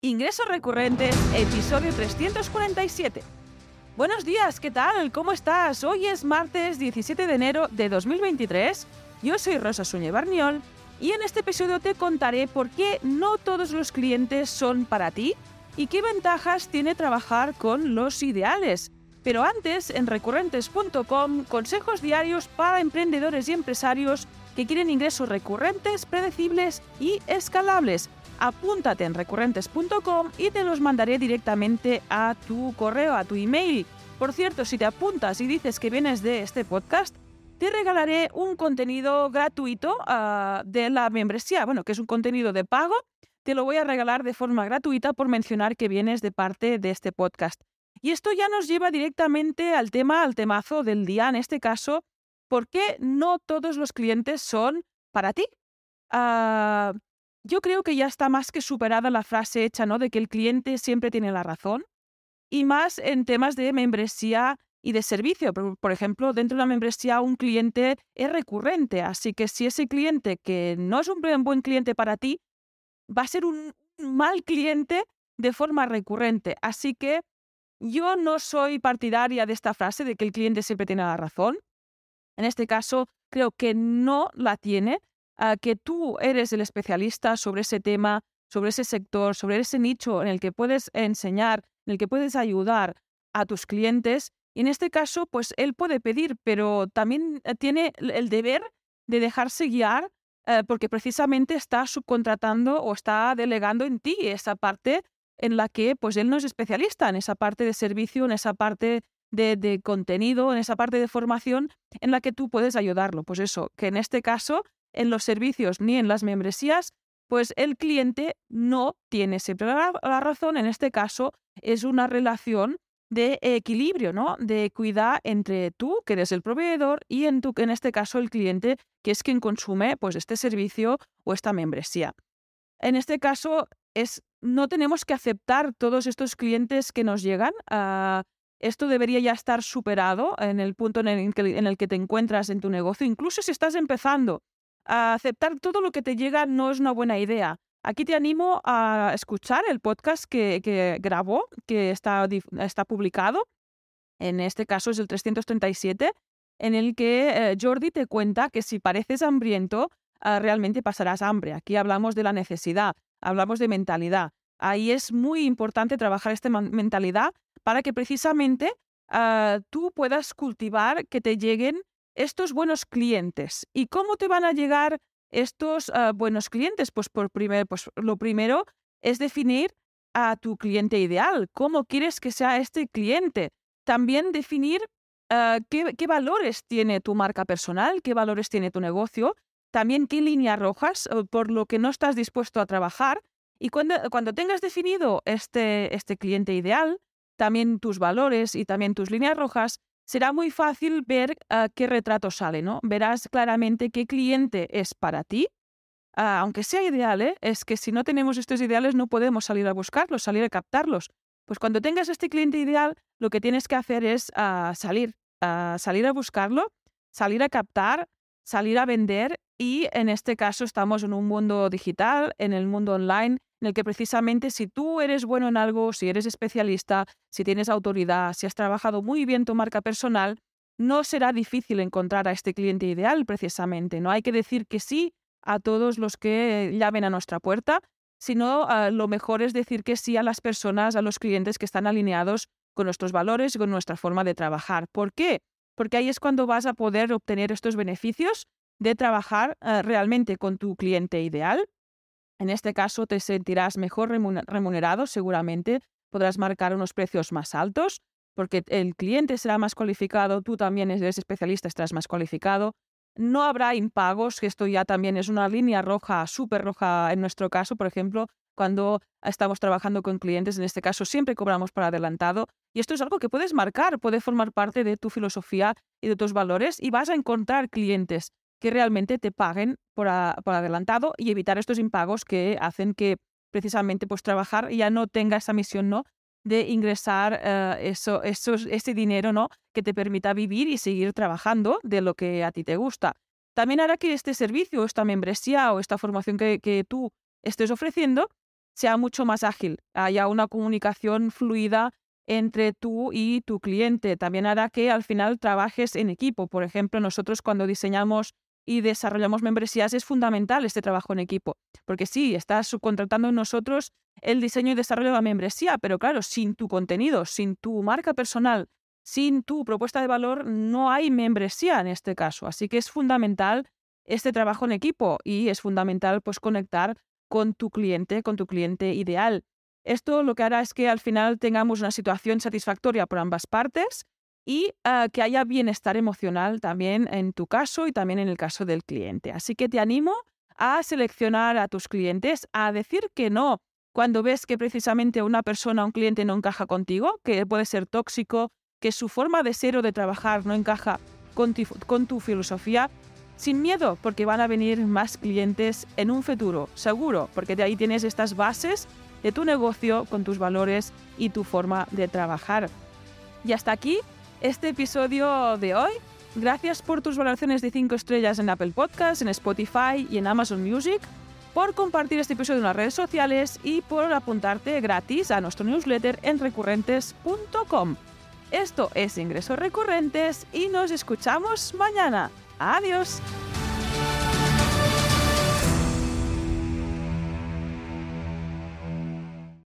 Ingresos recurrentes, episodio 347. Buenos días, ¿qué tal? ¿Cómo estás? Hoy es martes 17 de enero de 2023. Yo soy Rosa Suñé Barniol y en este episodio te contaré por qué no todos los clientes son para ti y qué ventajas tiene trabajar con los ideales. Pero antes, en recurrentes.com, consejos diarios para emprendedores y empresarios que quieren ingresos recurrentes, predecibles y escalables apúntate en recurrentes.com y te los mandaré directamente a tu correo, a tu email. Por cierto, si te apuntas y dices que vienes de este podcast, te regalaré un contenido gratuito ah, de la membresía, bueno, que es un contenido de pago. Te lo voy a regalar de forma gratuita por mencionar que vienes de parte de este podcast. Y esto ya nos lleva directamente al tema, al temazo del día, en este caso, ¿por qué no todos los clientes son para ti? Ah, yo creo que ya está más que superada la frase hecha, ¿no? De que el cliente siempre tiene la razón. Y más en temas de membresía y de servicio. Por, ejemplo, dentro de la membresía un cliente es recurrente, así que si ese cliente que no es un buen cliente para ti, va a ser un mal cliente de forma recurrente. Así que yo no soy partidaria de esta frase de que el cliente siempre tiene la razón. En este caso, creo que no la tiene que tú eres el especialista sobre ese tema, sobre ese sector, sobre ese nicho en el que puedes enseñar, en el que puedes ayudar a tus clientes. Y en este caso, pues él puede pedir, pero también eh, tiene el deber de dejarse guiar eh, porque precisamente está subcontratando o está delegando en ti esa parte en la que pues él no es especialista, en esa parte de servicio, en esa parte de, de, contenido, en esa parte de formación en la que tú puedes ayudarlo. Pues eso, que en este caso en los servicios ni en las membresías, pues el cliente no tiene siempre la, razón. En este caso es una relación de equilibrio, ¿no? De equidad entre tú, que eres el proveedor, y en, tu, en este caso el cliente, que es quien consume pues, este servicio o esta membresía. En este caso, es, no tenemos que aceptar todos estos clientes que nos llegan. Ah, esto debería ya estar superado en el punto en el que te encuentras en tu negocio, incluso si estás empezando aceptar todo lo que te llega no es una buena idea. Aquí te animo a escuchar el podcast que, grabó, que está, está publicado. En este caso es el 337, en el que eh, Jordi te cuenta que si pareces hambriento, ah, realmente pasarás hambre. Aquí hablamos de la necesidad, hablamos de mentalidad. Ahí es muy importante trabajar esta mentalidad para que precisamente ah, tú puedas cultivar que te lleguen estos buenos clientes. ¿Y cómo te van a llegar estos ah, buenos clientes? Pues, por primer, pues lo primero es definir a tu cliente ideal, cómo quieres que sea este cliente. También definir ah, qué, valores tiene tu marca personal, qué valores tiene tu negocio, también qué líneas rojas por lo que no estás dispuesto a trabajar. Y cuando, cuando tengas definido este, este cliente ideal, también tus valores y también tus líneas rojas, será muy fácil ver ah, qué retrato sale, ¿no? Verás claramente qué cliente es para ti. Ah, aunque sea ideal, ¿eh? es que si no tenemos estos ideales no podemos salir a buscarlos, salir a captarlos. Pues cuando tengas este cliente ideal, lo que tienes que hacer es uh, salir, salir a buscarlo, salir a captar, salir a vender y en este caso estamos en un mundo digital, en el mundo online, en el que precisamente si tú eres bueno en algo, si eres especialista, si tienes autoridad, si has trabajado muy bien tu marca personal, no será difícil encontrar a este cliente ideal precisamente. No hay que decir que sí a todos los que llamen a nuestra puerta, sino ah, lo mejor es decir que sí a las personas, a los clientes que están alineados con nuestros valores y con nuestra forma de trabajar. ¿Por qué? Porque ahí es cuando vas a poder obtener estos beneficios de trabajar ah, realmente con tu cliente ideal en este caso te sentirás mejor remunerado seguramente, podrás marcar unos precios más altos porque el cliente será más cualificado, tú también eres especialista, estarás más cualificado. No habrá impagos, que esto ya también es una línea roja, súper roja en nuestro caso, por ejemplo, cuando estamos trabajando con clientes, en este caso siempre cobramos por adelantado. Y esto es algo que puedes marcar, puede formar parte de tu filosofía y de tus valores y vas a encontrar clientes que realmente te paguen por, adelantado y evitar estos impagos que hacen que precisamente pues trabajar ya no tenga esa misión, ¿no? de ingresar eh, eso, ese dinero ¿no? que te permita vivir y seguir trabajando de lo que a ti te gusta. También hará que este servicio, esta membresía o esta formación que, que tú estés ofreciendo sea mucho más ágil, haya una comunicación fluida entre tú y tu cliente. También hará que al final trabajes en equipo. Por ejemplo, nosotros cuando diseñamos y desarrollamos membresías es fundamental este trabajo en equipo, porque sí, estás subcontratando nosotros el diseño y desarrollo de la membresía, pero claro, sin tu contenido, sin tu marca personal, sin tu propuesta de valor, no hay membresía en este caso. Así que es fundamental este trabajo en equipo y es fundamental pues conectar con tu cliente, con tu cliente ideal. Esto lo que hará es que al final tengamos una situación satisfactoria por ambas partes y ah, que haya bienestar emocional también en tu caso y también en el caso del cliente. Así que te animo a seleccionar a tus clientes, a decir que no cuando ves que precisamente una persona, un cliente no encaja contigo, que puede ser tóxico, que su forma de ser o de trabajar no encaja con con tu filosofía, sin miedo, porque van a venir más clientes en un futuro, seguro, porque de ahí tienes estas bases de tu negocio con tus valores y tu forma de trabajar. Y hasta aquí este episodio de hoy. Gracias por tus valoraciones de 5 estrellas en Apple Podcasts, en Spotify y en Amazon Music, por compartir este episodio en las redes sociales y por apuntarte gratis a nuestro newsletter en recurrentes.com. Esto es Ingresos Recurrentes y nos escuchamos mañana. Adiós.